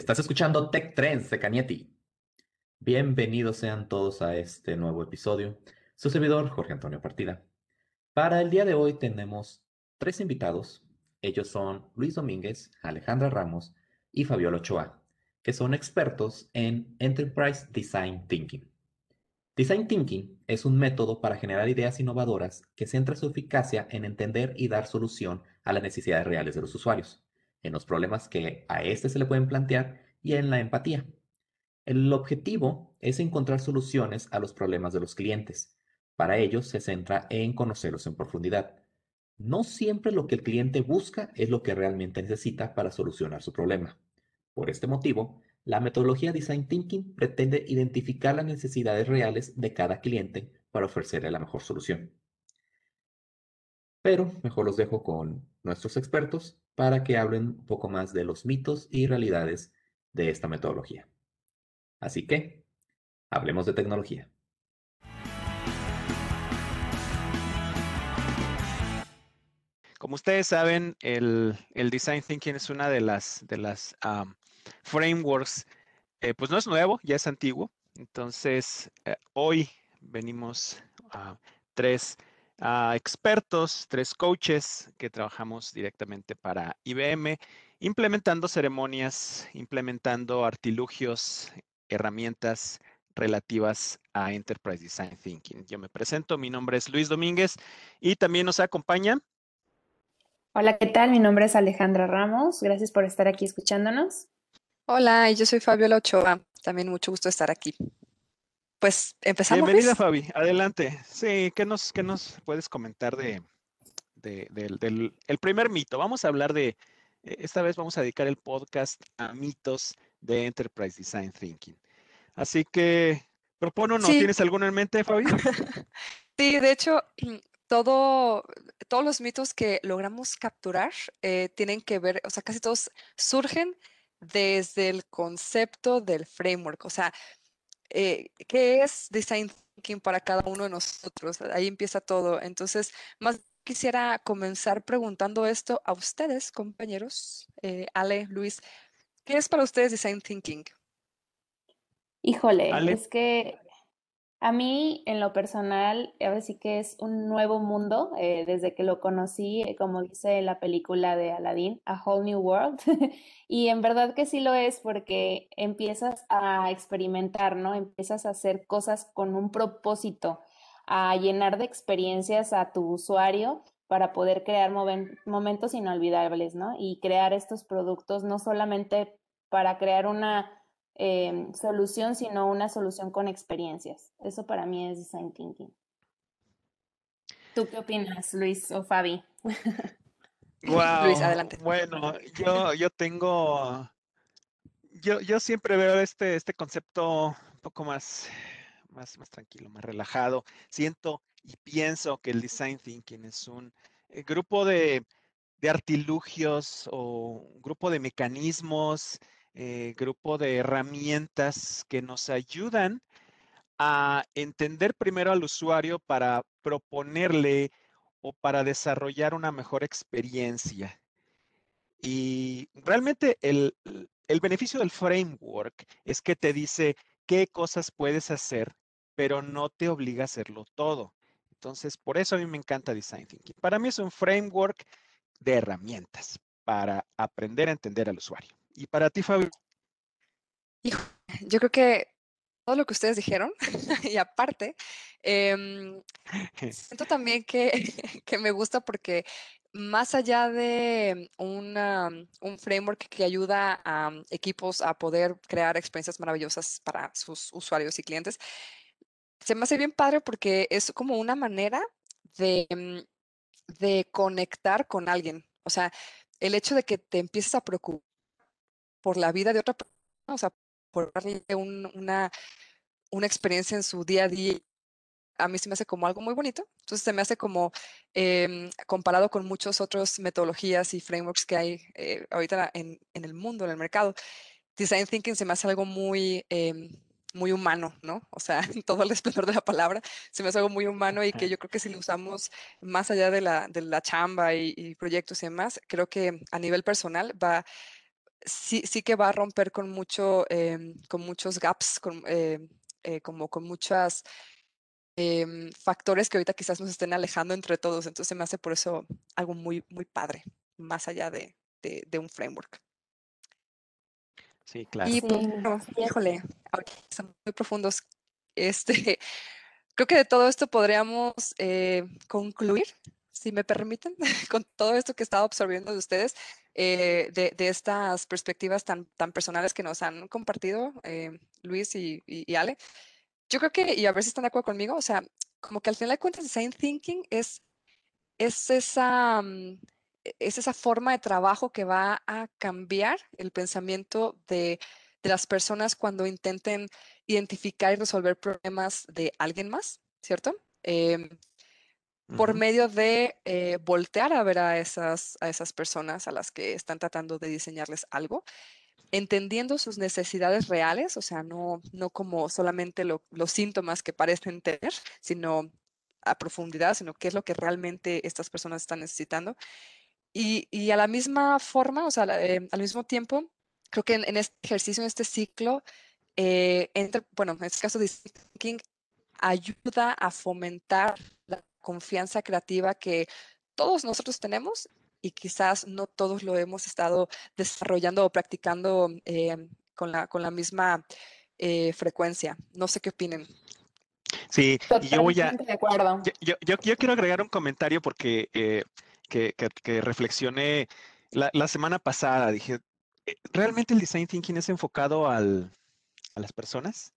Estás escuchando Tech Trends de Canieti. Bienvenidos sean todos a este nuevo episodio. Su servidor, Jorge Antonio Partida. Para el día de hoy tenemos tres invitados. Ellos son Luis Domínguez, Alejandra Ramos y Fabiola Ochoa, que son expertos en Enterprise Design Thinking. Design Thinking es un método para generar ideas innovadoras que centra su eficacia en entender y dar solución a las necesidades reales de los usuarios en los problemas que a este se le pueden plantear y en la empatía. El objetivo es encontrar soluciones a los problemas de los clientes. Para ello se centra en conocerlos en profundidad. No siempre lo que el cliente busca es lo que realmente necesita para solucionar su problema. Por este motivo, la metodología Design Thinking pretende identificar las necesidades reales de cada cliente para ofrecerle la mejor solución. Pero mejor los dejo con nuestros expertos para que hablen un poco más de los mitos y realidades de esta metodología. Así que, hablemos de tecnología. Como ustedes saben, el, Design Thinking es una de las, de las frameworks, eh, pues no es nuevo, ya es antiguo. Entonces, eh, hoy venimos a tres expertos, tres coaches que trabajamos directamente para IBM, implementando ceremonias, implementando artilugios, herramientas relativas a Enterprise Design Thinking. Yo me presento, mi nombre es Luis Domínguez y también nos acompaña. Hola, ¿qué tal? Mi nombre es Alejandra Ramos. Gracias por estar aquí escuchándonos. Hola, y yo soy Fabiola Ochoa. También mucho gusto estar aquí pues empezamos. Bienvenida, Fabi. Adelante. Sí, ¿qué nos, qué nos puedes comentar de, del el primer mito? Vamos a hablar de, e, esta vez vamos a dedicar el podcast a mitos de Enterprise Design Thinking. Así que, propone uno. ¿Tienes alguno en mente, Fabi? sí, de hecho, todo, todos los mitos que logramos capturar eh, tienen que ver, o sea, casi todos surgen desde el concepto del framework. O sea, eh, qué es design thinking para cada uno de nosotros. Ahí empieza todo. Entonces, más quisiera comenzar preguntando esto a ustedes, compañeros. Eh, Ale, Luis, ¿qué es para ustedes design thinking? Híjole, es que a mí, en lo personal, a ver sí que es un nuevo mundo eh, desde que lo conocí, eh, como dice la película de Aladdin, A Whole New World. y en verdad que sí lo es porque empiezas a experimentar, ¿no? Empiezas a hacer cosas con un propósito, a llenar de experiencias a tu usuario para poder crear momentos inolvidables, ¿no? Y crear estos productos no solamente para crear una Em, solución, sino una solución con experiencias. Eso para mí es design thinking. ¿Tú qué opinas, Luis o Fabi? Wow, Luis, adelante. Bueno, yo, yo tengo, yo, yo siempre veo este, este concepto un poco más, más, más tranquilo, más relajado. Siento y pienso que el design thinking es un eh, grupo de, de artilugios o un grupo de mecanismos eh, grupo de herramientas que nos ayudan a entender primero al usuario para proponerle o para desarrollar una mejor experiencia. Y realmente el, el beneficio del framework es que te dice qué cosas puedes hacer, pero no te obliga a hacerlo todo. Entonces, por eso a mí me encanta Design Thinking. Para mí es un framework de herramientas para aprender a entender al usuario. Y para ti, Fabio. yo creo que todo lo que ustedes dijeron, y aparte, em, siento también que, que, me gusta porque más allá de un framework que ayuda a equipos a poder crear experiencias maravillosas para sus usuarios y clientes, se me hace bien padre porque es como una manera de, mm, de conectar con alguien. O sea, el hecho de que te empieces a preocupar por la vida de otra persona, o sea, por darle una, una experiencia en su día a día, a mí se me hace como algo muy bonito. Entonces se me hace como, em, comparado con muchas otras metodologías y frameworks que hay eh, ahorita en, en, el mundo, en el mercado, Design Thinking se me hace algo muy, em, muy humano, ¿no? O sea, todo el esplendor de la palabra, se me hace algo muy humano y que yo creo que si lo usamos más allá de la, de la chamba y, y proyectos y demás, creo que a nivel personal va sí, sí que va a romper con, mucho, em, con muchos gaps, con, em, eh, como con muchos em, factores que ahorita quizás nos estén alejando entre todos. Entonces me hace por eso algo muy, muy padre, más allá de, de, un framework. Sí, claro. Y pues, híjole, son muy profundos. Este, creo que de todo esto podríamos eh, concluir, si me permiten, con todo esto que he estado absorbiendo de ustedes. Eh, de, estas perspectivas tan, tan personales que nos han compartido eh, Luis y, Ale. Yo creo que, y a ver si están de acuerdo conmigo, o sea, como que al final de cuentas, design thinking es, es, esa, mm, e, es esa forma de trabajo que va a cambiar el pensamiento de, de las personas cuando intenten identificar y resolver problemas de alguien más, ¿cierto? Em, por medio de eh, voltear a ver a esas, a esas personas a las que están tratando de diseñarles algo, entendiendo sus necesidades reales, o sea, no, no como solamente los síntomas que parecen tener, sino a profundidad, sino qué es lo que realmente estas personas están necesitando. Y, y a la misma forma, o sea, eh, al mismo tiempo, creo que en, este ejercicio, en este ciclo, eh, entre, bueno, en este caso, Thinking ayuda a fomentar la confianza creativa que todos nosotros tenemos y quizás no todos lo hemos estado desarrollando o practicando eh, con, la, con la misma eh, frecuencia. No sé qué opinen. Sí, y yo voy a... Yo, yo, yo, quiero agregar un comentario porque eh, que, que, reflexioné la, la, semana pasada. Dije, ¿realmente el design thinking es enfocado al, a las personas?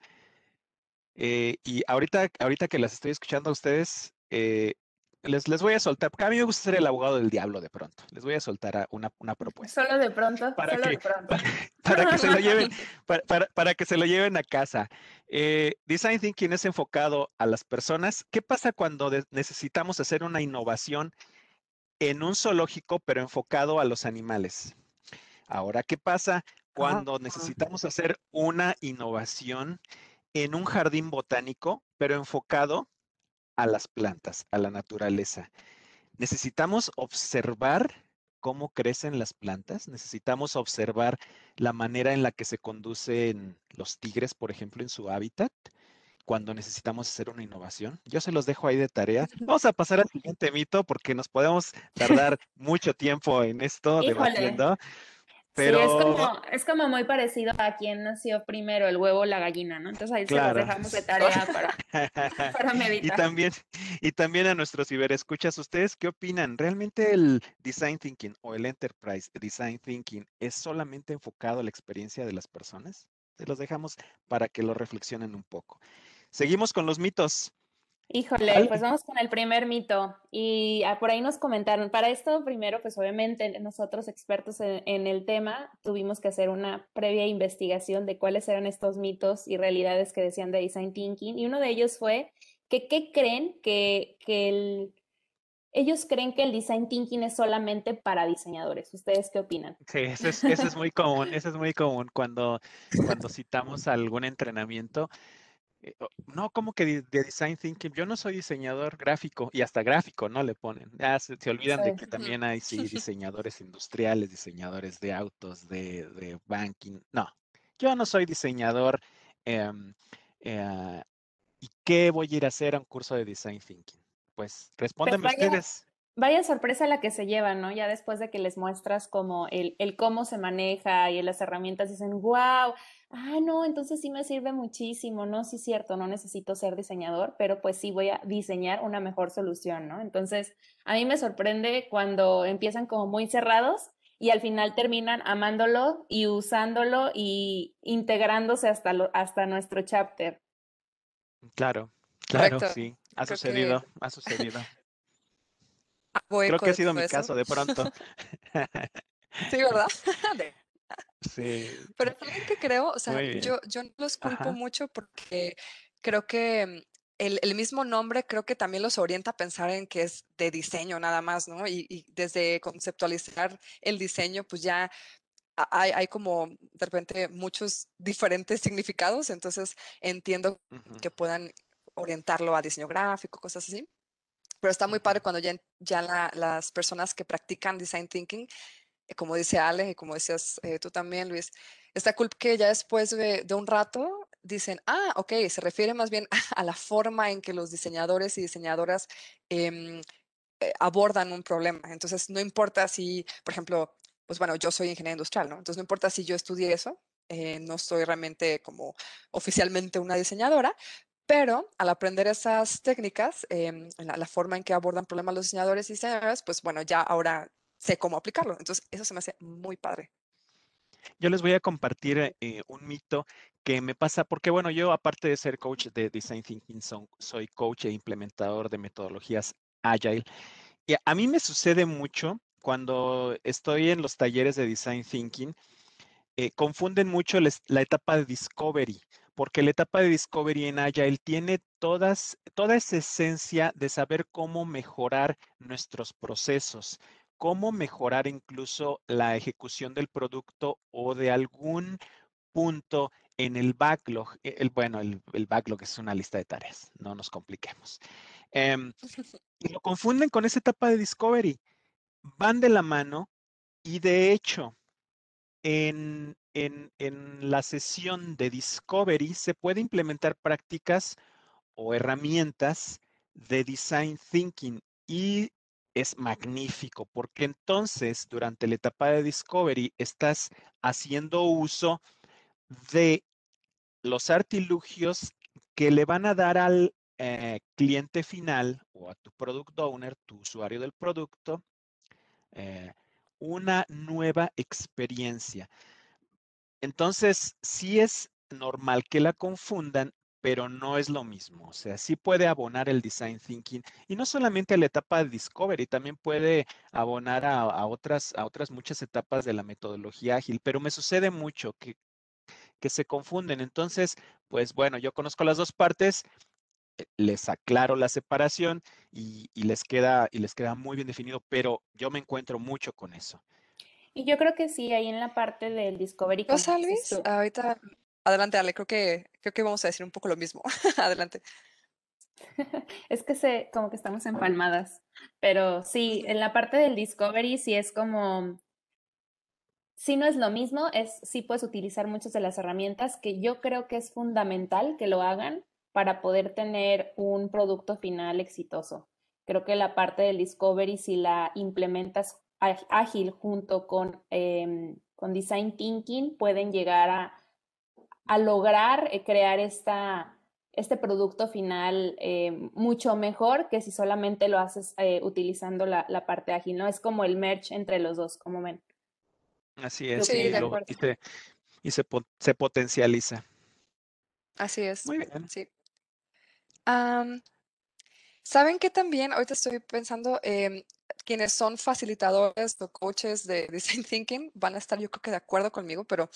y ahorita, ahorita que las estoy escuchando a ustedes, eh, les, les, voy a soltar, porque a mí me gusta ser el abogado del diablo de pronto. Les voy a soltar una, una propuesta. Solo de pronto. Para solo que, de pronto. Para, que se lo lleven, para, para, que se lo lleven a casa. Eh, Design Thinking es enfocado a las personas. ¿Qué pasa cuando necesitamos hacer una innovación en un zoológico, pero enfocado a los animales? Ahora, ¿qué pasa cuando necesitamos hacer una innovación en un jardín botánico, pero enfocado a las plantas, a la naturaleza. Necesitamos observar cómo crecen las plantas, necesitamos observar la manera en la que se conducen los tigres, por ejemplo, en su hábitat, cuando necesitamos hacer una innovación. Yo se los dejo ahí de tarea. Vamos a pasar al siguiente mito porque nos podemos tardar mucho tiempo en esto debatiendo. Pero... Sí, es como, es como muy parecido a quién nació primero, el huevo o la gallina, ¿no? Entonces ahí se los dejamos de tarea para, para meditar. Y también, y también a nuestros ciberescuchas, ¿ustedes qué opinan? ¿Realmente el Design Thinking o el Enterprise Design Thinking es solamente enfocado a la experiencia de las personas? Se los dejamos para que lo reflexionen un poco. Seguimos con los mitos. Híjole, pues vamos con el primer mito. Y ah, por ahí nos comentaron, para esto primero, pues obviamente nosotros expertos en, el tema tuvimos que hacer una previa investigación de cuáles eran estos mitos y realidades que decían de Design Thinking. Y uno de ellos fue que, ¿qué creen que, que el, ellos creen que el design thinking es solamente para diseñadores. ¿Ustedes qué opinan? Sí, eso es, eso es muy común, eso es muy común cuando, cuando citamos algún entrenamiento. Eh, no, como que de, design thinking, yo no soy diseñador gráfico y hasta gráfico, ¿no? Le ponen. Se, olvidan de que también hay, sí, diseñadores industriales, diseñadores de autos, de, banking. No, yo no soy diseñador. Em, eh, ¿Y qué voy a ir a hacer a un curso de design thinking? Pues, pues respóndanme ustedes. Vaya sorpresa la que se llevan, ¿no? Ya después de que les muestras como el, el cómo se maneja y las herramientas, dicen, wow, ah, no, entonces sí me sirve muchísimo, ¿no? Sí, cierto, no necesito ser diseñador, pero pues sí voy a diseñar una mejor solución, ¿no? Entonces, a mí me sorprende cuando empiezan como muy cerrados y al final terminan amándolo y usándolo y integrándose hasta, lo, hasta nuestro chapter. Claro, claro, sí, ha sucedido, ha sucedido. Creo que ha sido mi caso de pronto. sí, ¿verdad? sí. Pero también que creo, o sea, yo, yo no los culpo mucho porque creo que mm, el, el, mismo nombre creo que también los orienta a pensar en que es de diseño nada más, ¿no? Y, y desde conceptualizar el diseño, pues ya hay, hay, como de repente muchos diferentes significados, entonces entiendo que puedan orientarlo a diseño gráfico, cosas así. Pero está muy padre cuando ya, ya las personas que practican design thinking como dice Ale y como decías eh, tú también, Luis, está cool que ya después de, un rato dicen, ah, ok, se refiere más bien a la forma en que los diseñadores y diseñadoras em, eh, abordan un problema. Entonces, no importa si, por ejemplo, pues bueno, yo soy ingeniero industrial, ¿no? Entonces, no importa si yo estudié eso, eh, no soy realmente como oficialmente una diseñadora, pero al aprender esas técnicas, em, la, forma en que abordan problemas los diseñadores y diseñadoras, pues bueno, ya ahora sé cómo aplicarlo. Entonces, eso se me hace muy padre. Yo les voy a compartir eh, un mito que me pasa, porque bueno, yo aparte de ser coach de Design Thinking, soy coach e implementador de metodologías Agile. Y a mí me sucede mucho cuando estoy en los talleres de Design Thinking, eh, confunden mucho la etapa de Discovery, porque la etapa de Discovery en Agile tiene todas, toda esa esencia de saber cómo mejorar nuestros procesos, cómo mejorar incluso la ejecución del producto o de algún punto en el backlog. E, el, bueno, el, backlog es una lista de tareas, no nos compliquemos. Em, y lo confunden con esa etapa de Discovery. Van de la mano y de hecho, en, la sesión de Discovery se puede implementar prácticas o herramientas de Design Thinking y es magnífico porque entonces durante la etapa de Discovery estás haciendo uso de los artilugios que le van a dar al eh, cliente final o a tu product owner, tu usuario del producto, eh, una nueva experiencia. Entonces, sí es normal que la confundan, pero no es lo mismo. O sea, sí puede abonar el design thinking y no solamente a la etapa de discovery, también puede abonar a, otras, a otras muchas etapas de la metodología ágil, pero me sucede mucho que, que se confunden. Entonces, pues bueno, yo conozco las dos partes eh, les aclaro la separación y, les queda, y les queda muy bien definido, pero yo me encuentro mucho con eso. Y yo creo que sí, ahí en la parte del Discovery. ¿Cosa, Luis? Ahorita, adelante, Ale, creo que, creo que vamos a decir un poco lo mismo. adelante. es que se, como que estamos empalmadas, pero sí, en la parte del Discovery sí es como, sí no es lo mismo, es, sí puedes utilizar muchas de las herramientas que yo creo que es fundamental que lo hagan, para poder tener un producto final exitoso. Creo que la parte del discovery, si la implementas ágil junto con, em, con design thinking, pueden llegar a, a lograr eh, crear esta, este producto final eh, mucho mejor que si solamente lo haces eh, utilizando la, la, parte ágil, ¿no? Es como el merge entre los dos, como ven. Así es, y, se, y se, se, potencializa. Así es. Muy bien. Sí. ¿saben que también? Ahorita estoy pensando, em, quienes son facilitadores o coaches de Design Thinking van a estar yo creo que de acuerdo conmigo, pero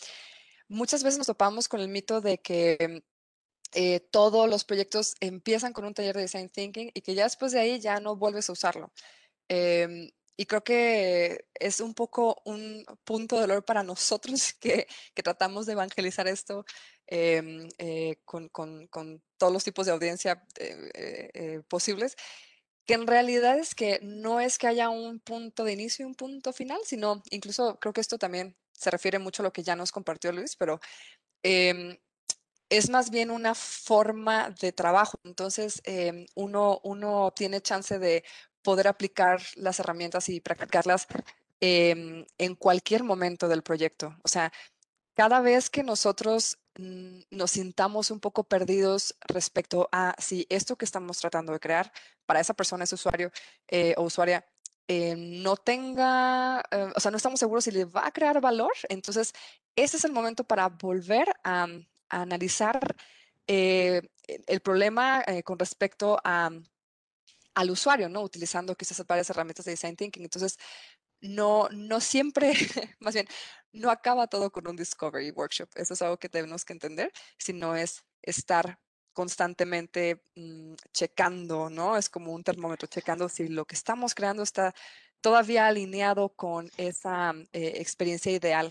muchas veces nos topamos con el mito de que eh, todos los proyectos empiezan con un taller de Design Thinking y que ya después de ahí ya no vuelves a usarlo. Em, y creo que es un poco un punto de dolor para nosotros que, que tratamos de evangelizar esto Em, eh, con, con, con, todos los tipos de audiencia eh, eh, posibles, que en realidad es que no es que haya un punto de inicio y un punto final, sino incluso creo que esto también se refiere mucho a lo que ya nos compartió Luis, pero em, es más bien una forma de trabajo. Entonces, em, uno, uno tiene chance de poder aplicar las herramientas y practicarlas en cualquier momento del proyecto. O sea, cada vez que nosotros Mm, nos sintamos un poco perdidos respecto a si esto que estamos tratando de crear para esa persona, ese usuario eh, o usuaria, eh, no tenga, eh, o sea, no estamos seguros si le va a crear valor. Entonces, ese es el momento para volver a, analizar el problema con respecto a, al usuario, ¿no? Utilizando quizás varias herramientas de design thinking. Entonces, no, no siempre, más bien, no acaba todo con un discovery workshop. Eso es algo que tenemos que entender, sino es estar constantemente mm, checando, ¿no? Es como un termómetro, checando si lo que estamos creando está todavía alineado con esa eh, experiencia ideal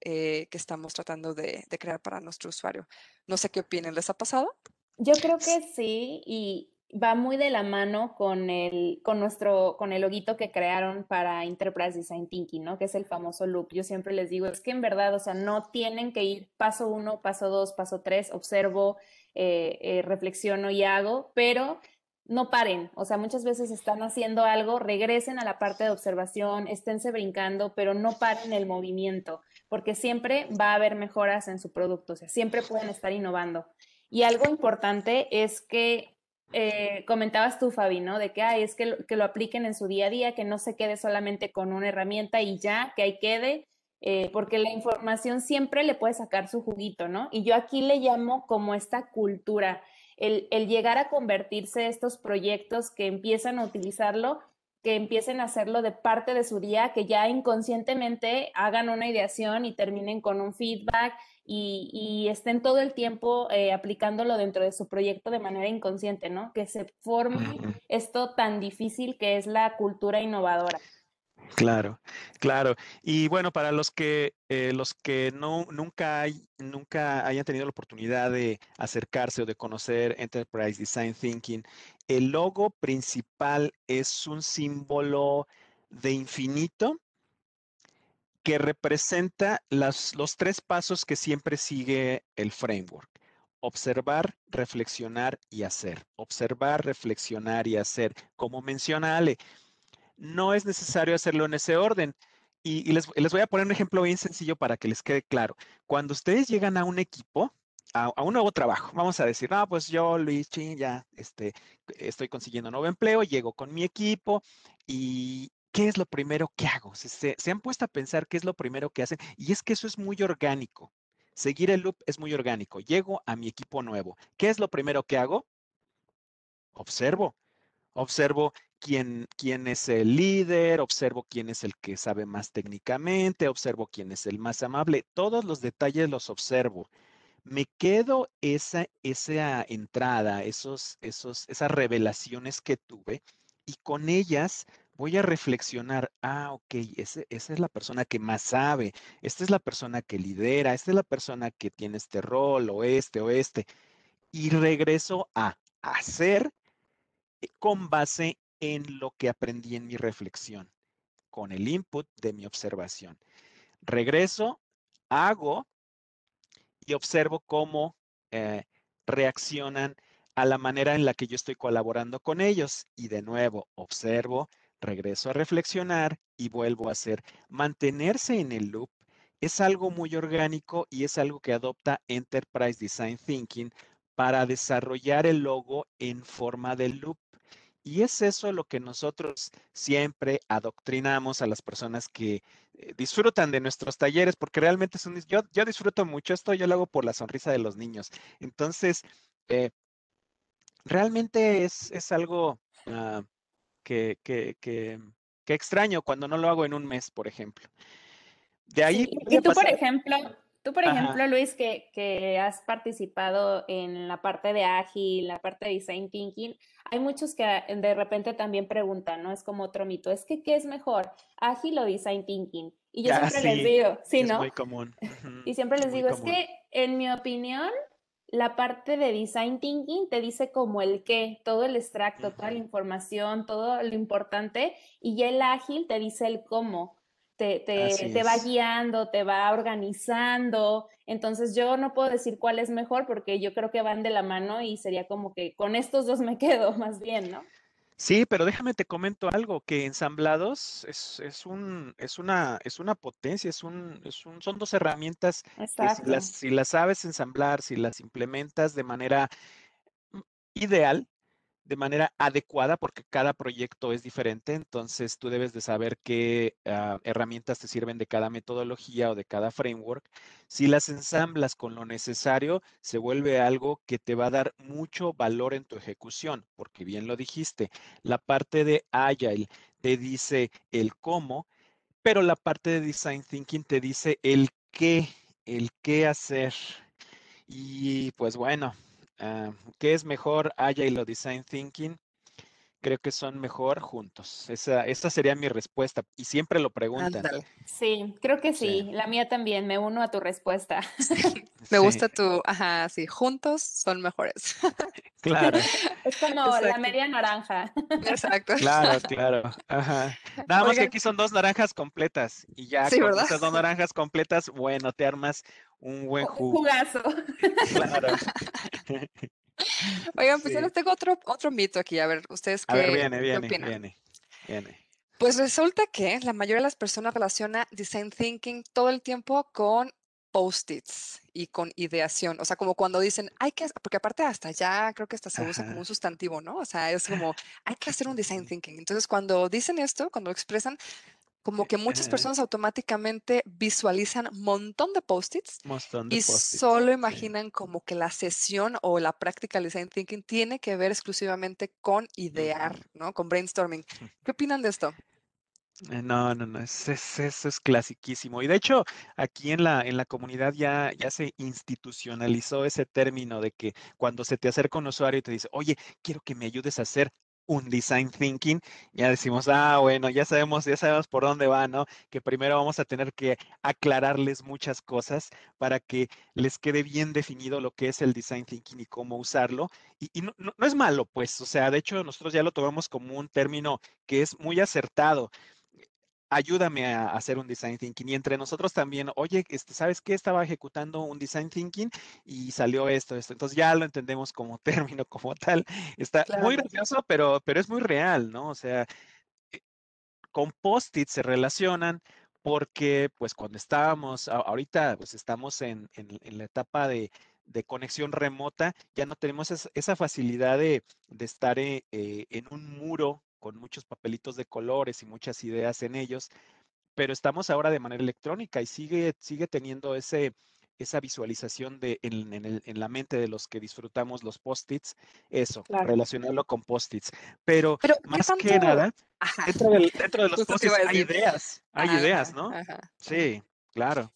eh, que estamos tratando de, de, crear para nuestro usuario. No sé qué opinen, ¿les ha pasado? Yo creo que sí, y va muy de la mano con el, con nuestro, con el loguito que crearon para Enterprise Design Thinking, ¿no? Que es el famoso loop. Yo siempre les digo, es que en verdad, o sea, no tienen que ir paso uno, paso dos, paso tres, observo, eh, eh, reflexiono y hago, pero no paren, o sea, muchas veces están haciendo algo, regresen a la parte de observación, esténse brincando, pero no paren el movimiento, porque siempre va a haber mejoras en su producto, o sea, siempre pueden estar innovando. Y algo importante es que eh, comentabas tú, Fabi, ¿no? De que es que lo, que lo apliquen en su día a día, que no se quede solamente con una herramienta y ya, que ahí quede, eh, porque la información siempre le puede sacar su juguito, ¿no? Y yo aquí le llamo como esta cultura, el, el llegar a convertirse estos proyectos que empiezan a utilizarlo que empiecen a hacerlo de parte de su día, que ya inconscientemente hagan una ideación y terminen con un feedback y, estén todo el tiempo eh, aplicándolo dentro de su proyecto de manera inconsciente, ¿no? Que se forme esto tan difícil que es la cultura innovadora. Claro, claro. Y bueno, para los que eh, los que no nunca hay, nunca hayan tenido la oportunidad de acercarse o de conocer Enterprise Design Thinking, el logo principal es un símbolo de infinito que representa los tres pasos que siempre sigue el framework. Observar, reflexionar y hacer. Observar, reflexionar y hacer. Como menciona Ale, no es necesario hacerlo en ese orden. Y, les, voy a poner un ejemplo bien sencillo para que les quede claro. Cuando ustedes llegan a un equipo, a, un nuevo trabajo, vamos a decir, ah, pues yo, Luis, ya este, estoy consiguiendo nuevo empleo, llego con mi equipo y, ¿qué es lo primero que hago? Se, han puesto a pensar qué es lo primero que hacen y es que eso es muy orgánico. Seguir el loop es muy orgánico. Llego a mi equipo nuevo. ¿Qué es lo primero que hago? Observo. Observo quién, quién es el líder, observo quién es el que sabe más técnicamente, observo quién es el más amable. Todos los detalles los observo. Me quedo esa, esa entrada, esos, esos, esas revelaciones que tuve y con ellas voy a reflexionar, ah, ok, esa es la persona que más sabe, esta es la persona que lidera, esta es la persona que tiene este rol o este o este. Y regreso a hacer eh, con base en lo que aprendí en mi reflexión, con el input de mi observación. Regreso, hago y observo cómo eh, reaccionan a la manera en la que yo estoy colaborando con ellos. Y de nuevo, observo, regreso a reflexionar y vuelvo a hacer. Mantenerse en el loop es algo muy orgánico y es algo que adopta Enterprise Design Thinking para desarrollar el logo en forma de loop. Y es eso lo que nosotros siempre adoctrinamos a las personas que eh, disfrutan de nuestros talleres, porque realmente es un, yo, yo disfruto mucho esto, yo lo hago por la sonrisa de los niños. Entonces, eh, realmente es, es algo ah, que, que, que, extraño cuando no lo hago en un mes, por ejemplo. De ahí. Y tú, por ejemplo, tú, por ejemplo, Luis, que, que, has participado en la parte de Ágil, la parte de Design Thinking, hay muchos que de repente también preguntan, ¿no? Es como otro mito, es que, ¿qué es mejor? ¿Ágil o Design Thinking? Y yo siempre les digo, sí, ¿no? Es muy común. y siempre les digo, es que, en mi opinión, la parte de design thinking te dice como el qué, todo el extracto, toda la información, todo lo importante, y ya el ágil te dice el cómo, te, te, va guiando, te va organizando. Entonces yo no puedo decir cuál es mejor porque yo creo que van de la mano y sería como que con estos dos me quedo más bien, ¿no? Sí, pero déjame te comento algo, que ensamblados es, es, un, es, una, es una potencia, es un, es un, son dos herramientas que si las, si las sabes ensamblar, si las implementas de manera mm, ideal, de manera adecuada porque cada proyecto es diferente, entonces tú debes de saber qué ah, herramientas te sirven de cada metodología o de cada framework. Si las ensamblas con lo necesario, se vuelve algo que te va a dar mucho valor en tu ejecución, porque bien lo dijiste, la parte de Agile te dice el cómo, pero la parte de Design Thinking te dice el qué, el qué hacer. Y pues bueno, Ah, ¿Qué es mejor, Agile o Design Thinking? Creo que son mejor juntos. Esa, esa sería mi respuesta. Y siempre lo preguntan. Sí, creo que sí. La mía también. Me uno a tu respuesta. Me gusta tu, ajá, sí, juntos son mejores. Claro. Es como la media naranja. Exacto. Claro, claro. Ajá. Nada más que aquí son dos naranjas completas y ya con estas dos naranjas completas, bueno, te armas un buen jugo. Jugazo. Claro. Oigan, pues yo les tengo otro, otro mito aquí. A ver, ustedes qué, a ver, viene, viene, viene, viene. Pues resulta que la mayoría de las personas relaciona design thinking todo el tiempo con post-its y con ideación. O sea, como cuando dicen, hay que, porque aparte hasta ya creo que hasta se usa como un sustantivo, ¿no? O sea, es como, hay que hacer un design thinking. Entonces, cuando dicen esto, cuando lo expresan, como que muchas personas automáticamente visualizan un montón de post-its y solo imaginan como que la sesión o la práctica del design thinking tiene que ver exclusivamente con idear, ¿no? Con brainstorming. ¿Qué opinan de esto? Eh, no, no, no, eso es, es clasiquísimo. Y de hecho, aquí en la, en la comunidad ya, ya se institucionalizó ese término de que cuando se te acerca un usuario y te dice, oye, quiero que me ayudes a hacer un design thinking, ya decimos, ah, bueno, ya sabemos, ya sabemos por dónde va, ¿no? Que primero vamos a tener que aclararles muchas cosas para que les quede bien definido lo que es el design thinking y cómo usarlo. Y, no, no, es malo, pues, o sea, de hecho, nosotros ya lo tomamos como un término que es muy acertado ayúdame a hacer un design thinking. Y entre nosotros también, oye, este, ¿sabes qué? Estaba ejecutando un design thinking y salió esto, esto. Entonces ya lo entendemos como término, como tal. Está muy gracioso, pero, pero es muy real, ¿no? O sea, eh, con post-it se relacionan porque, pues, cuando estábamos, ahorita, pues, estamos en, la etapa de, conexión remota, ya no tenemos esa, facilidad de, estar eh, eh, en un muro con muchos papelitos de colores y muchas ideas en ellos, pero estamos ahora de manera electrónica y sigue, sigue teniendo ese, esa visualización de, en, la mente de los que disfrutamos los post-its, eso, relacionarlo con post-its. Pero, más que nada, dentro, de los post-its hay ideas, hay ideas, ¿no? Sí, claro.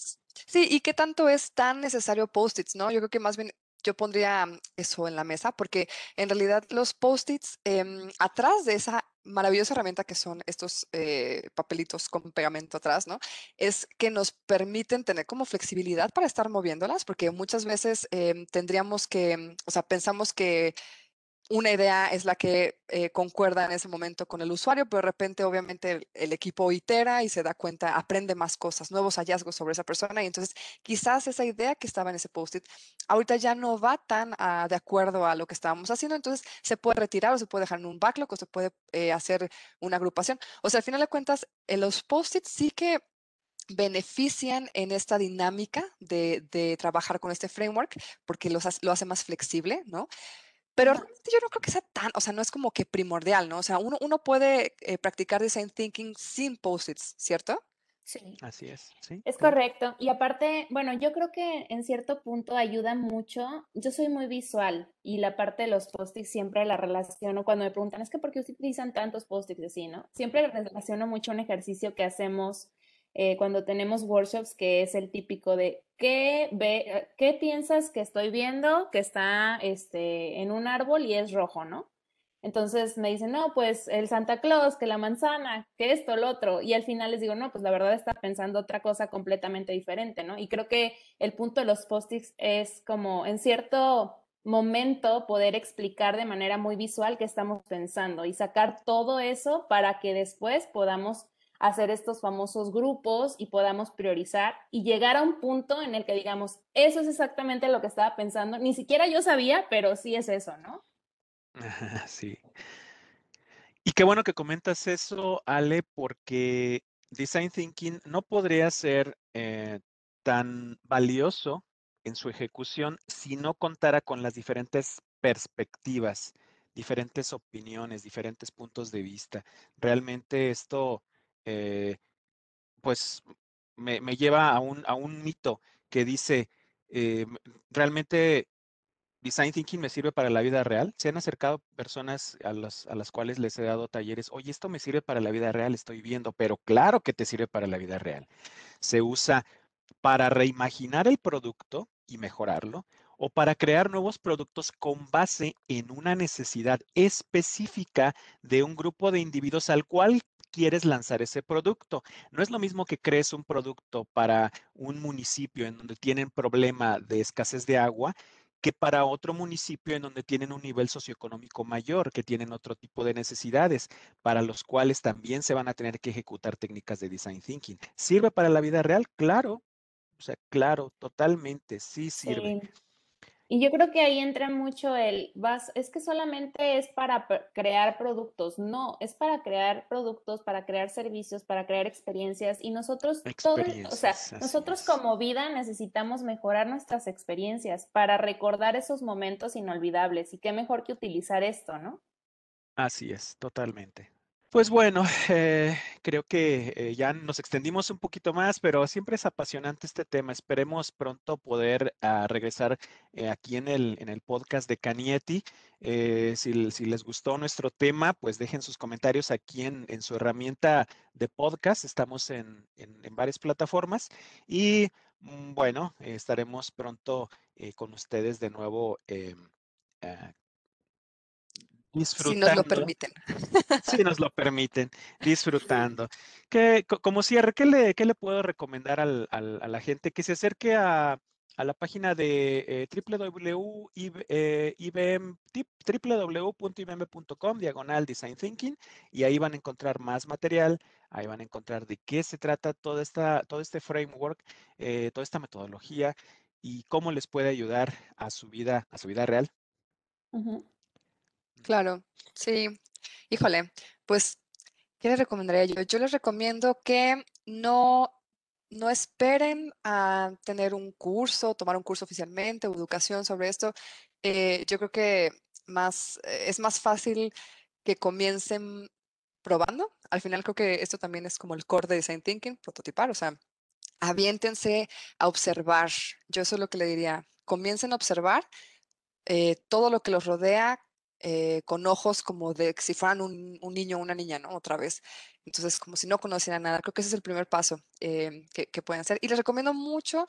Sí, y qué tanto es tan necesario post-its, ¿no? Yo creo que más bien yo pondría eso en la mesa porque en realidad los post-its, em, atrás de esa maravillosa herramienta que son estos eh, papelitos con pegamento atrás, ¿no? Es que nos permiten tener como flexibilidad para estar moviéndolas, porque muchas veces em, tendríamos que, o sea, pensamos que una idea es la que eh, concuerda en ese momento con el usuario, pero de repente obviamente el, equipo itera y se da cuenta, aprende más cosas, nuevos hallazgos sobre esa persona y entonces quizás esa idea que estaba en ese post-it ahorita ya no va tan de acuerdo a lo que estábamos haciendo, entonces se puede retirar o se puede dejar en un backlog o se puede eh, hacer una agrupación. O sea, al final de cuentas, en los post-its sí que benefician en esta dinámica de, trabajar con este framework porque lo hace más flexible, ¿no? Pero realmente yo no creo que sea tan, o sea, no es como que primordial, ¿no? O sea, uno, uno puede eh, practicar design thinking sin post-its, ¿cierto? Sí. Así es, sí. Es correcto. Y aparte, bueno, yo creo que en cierto punto ayuda mucho. Yo soy muy visual y la parte de los post-its siempre la relaciono cuando me preguntan, es que ¿por qué utilizan tantos post-its así, no? Siempre relaciono mucho un ejercicio que hacemos eh, cuando tenemos workshops, que es el típico de ¿qué, ve, ¿qué piensas que estoy viendo que está este, en un árbol y es rojo, ¿no? Entonces me dicen, no, pues el Santa Claus, que la manzana, que esto, lo otro. Y al final les digo, no, pues la verdad está pensando otra cosa completamente diferente, ¿no? Y creo que el punto de los post-its es como en cierto momento poder explicar de manera muy visual qué estamos pensando y sacar todo eso para que después podamos hacer estos famosos grupos y podamos priorizar y llegar a un punto en el que digamos, eso es exactamente lo que estaba pensando. Ni siquiera yo sabía, pero sí es eso, ¿no? Sí. Y qué bueno que comentas eso, Ale, porque Design Thinking no podría ser eh, tan valioso en su ejecución si no contara con las diferentes perspectivas, diferentes opiniones, diferentes puntos de vista. Realmente esto eh, pues me, lleva a un, a un mito que dice, eh, realmente Design Thinking me sirve para la vida real. Se han acercado personas a las, a las cuales les he dado talleres, oye, esto me sirve para la vida real, estoy viendo, pero claro que te sirve para la vida real. Se usa para reimaginar el producto y mejorarlo, o para crear nuevos productos con base en una necesidad específica de un grupo de individuos al cual quieres lanzar ese producto. No es lo mismo que crees un producto para un municipio en donde tienen problema de escasez de agua que para otro municipio en donde tienen un nivel socioeconómico mayor, que tienen otro tipo de necesidades, para los cuales también se van a tener que ejecutar técnicas de design thinking. ¿Sirve para la vida real? Claro, o sea, claro, totalmente, sí sirve. Y yo creo que ahí entra mucho el, vas, es que solamente es para crear productos, no, es para crear productos, para crear servicios, para crear experiencias y nosotros, todo, o sea, nosotros como vida necesitamos mejorar nuestras experiencias para recordar esos momentos inolvidables y qué mejor que utilizar esto, ¿no? Así es, totalmente. Pues bueno, eh, creo que eh, ya nos extendimos un poquito más, pero siempre es apasionante este tema. Esperemos pronto poder ah, regresar eh, aquí en el, en el podcast de Canieti. Si, les gustó nuestro tema, pues dejen sus comentarios aquí en, en su herramienta de podcast. Estamos en, en, en varias plataformas y mm, bueno, estaremos pronto con ustedes de nuevo em, ah, Disfrutando. Si nos lo permiten. Si nos lo permiten, disfrutando. Que, como cierre, ¿qué le, qué le puedo recomendar al, al, a la gente? Que se acerque a, a la página de eh, www.ibm, diagonal design thinking y ahí van a encontrar más material, ahí van a encontrar de qué se trata toda esta, todo este framework, eh, toda esta metodología y cómo les puede ayudar a su vida, a su vida real. Claro, sí. Híjole, pues, ¿qué les recomendaría yo? Yo les recomiendo que no, no esperen a tener un curso, tomar un curso oficialmente o educación sobre esto. Eh, yo creo que más, eh, es más fácil que comiencen probando. Al final creo que esto también es como el core de design thinking, prototipar, o sea, aviéntense a observar. Yo eso es lo que le diría. Comiencen a observar eh, todo lo que los rodea, eh, con ojos como de si fueran un, niño o una niña, ¿no? Otra vez. Entonces, como si no conocieran nada. Creo que ese es el primer paso eh, que, pueden hacer. Y les recomiendo mucho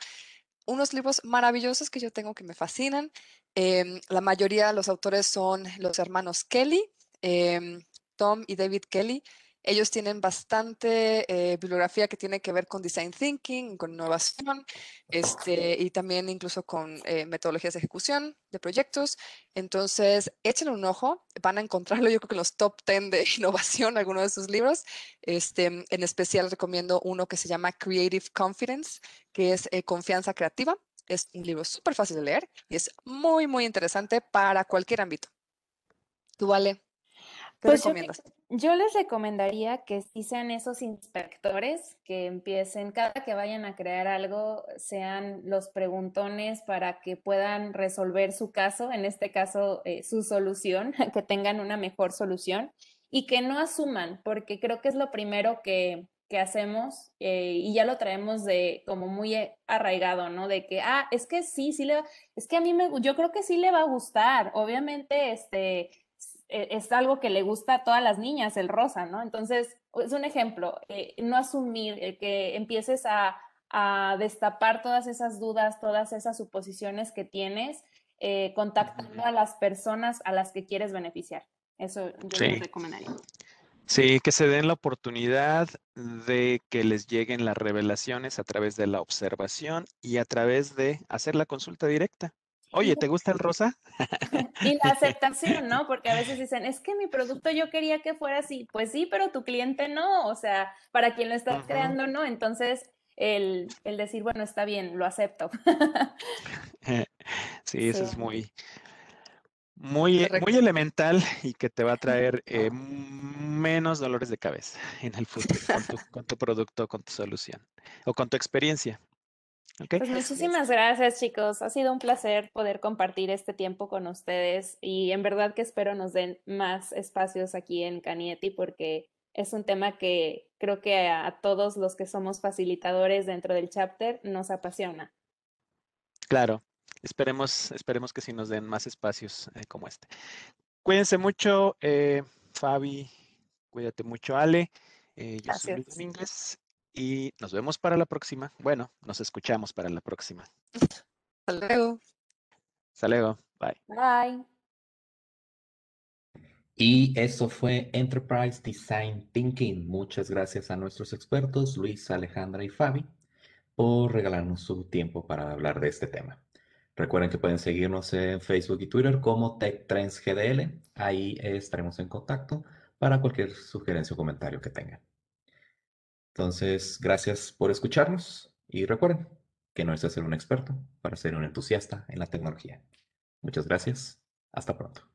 unos libros maravillosos que yo tengo que me fascinan. Em, la mayoría de los autores son los hermanos Kelly, em, Tom y David Kelly. Ellos tienen bastante eh, bibliografía que tiene que ver con design thinking, con innovación, este, y también incluso con eh, metodologías de ejecución de proyectos. Entonces, échenle un ojo, van a encontrarlo yo creo que en los top 10 de innovación, algunos de sus libros. Este, en especial recomiendo uno que se llama Creative Confidence, que es eh, confianza creativa. Es un libro súper fácil de leer y es muy, muy interesante para cualquier ámbito. Tú, Vale, ¿qué pues recomiendas? Yo les recomendaría que si sean esos inspectores que empiecen, cada que vayan a crear algo, sean los preguntones para que puedan resolver su caso, en este caso eh, su solución, que tengan una mejor solución y que no asuman, porque creo que es lo primero que, que hacemos eh, y ya lo traemos de como muy eh, arraigado, ¿no? De que, ah, es que sí, sí le, es que a mí me, yo creo que sí le va a gustar, obviamente, este es algo que le gusta a todas las niñas, el rosa, ¿no? Entonces, es un ejemplo, eh, no asumir eh, que empieces a, destapar todas esas dudas, todas esas suposiciones que tienes, eh, contactando a las personas a las que quieres beneficiar. Eso yo les recomendaría. Sí, que se den la oportunidad de que les lleguen las revelaciones a través de la observación y a través de hacer la consulta directa. Oye, ¿te gusta el rosa? y la aceptación, ¿no? Porque a veces dicen, es que mi producto yo quería que fuera así. Pues sí, pero tu cliente no. O sea, para quien lo estás creando, no. Entonces, el, decir, bueno, está bien, lo acepto. sí, eso es muy, muy, muy elemental y que te va a traer eh, menos dolores de cabeza en el futuro con tu, con tu producto, con tu solución o con tu experiencia. Pues muchísimas gracias, chicos. Ha sido un placer poder compartir este tiempo con ustedes y en verdad que espero nos den más espacios aquí en Canieti porque es un tema que creo que a, todos los que somos facilitadores dentro del chapter nos apasiona. Claro, esperemos, esperemos que sí nos den más espacios eh, como este. Cuídense mucho, eh, Fabi, cuídate mucho, Ale. Eh, yo soy Luis Domínguez y nos vemos para la próxima. Bueno, nos escuchamos para la próxima. Hasta luego. Hasta luego. Bye. Bye. Y eso fue Enterprise Design Thinking. Muchas gracias a nuestros expertos, Luis, Alejandra y Fabi, por regalarnos su tiempo para hablar de este tema. Recuerden que pueden seguirnos en Facebook y Twitter como TechTrendsGDL. Ahí estaremos en contacto para cualquier sugerencia o comentario que tengan. Entonces, gracias por escucharnos y recuerden que no es ser un experto para ser un entusiasta en la tecnología. Muchas gracias. Hasta pronto.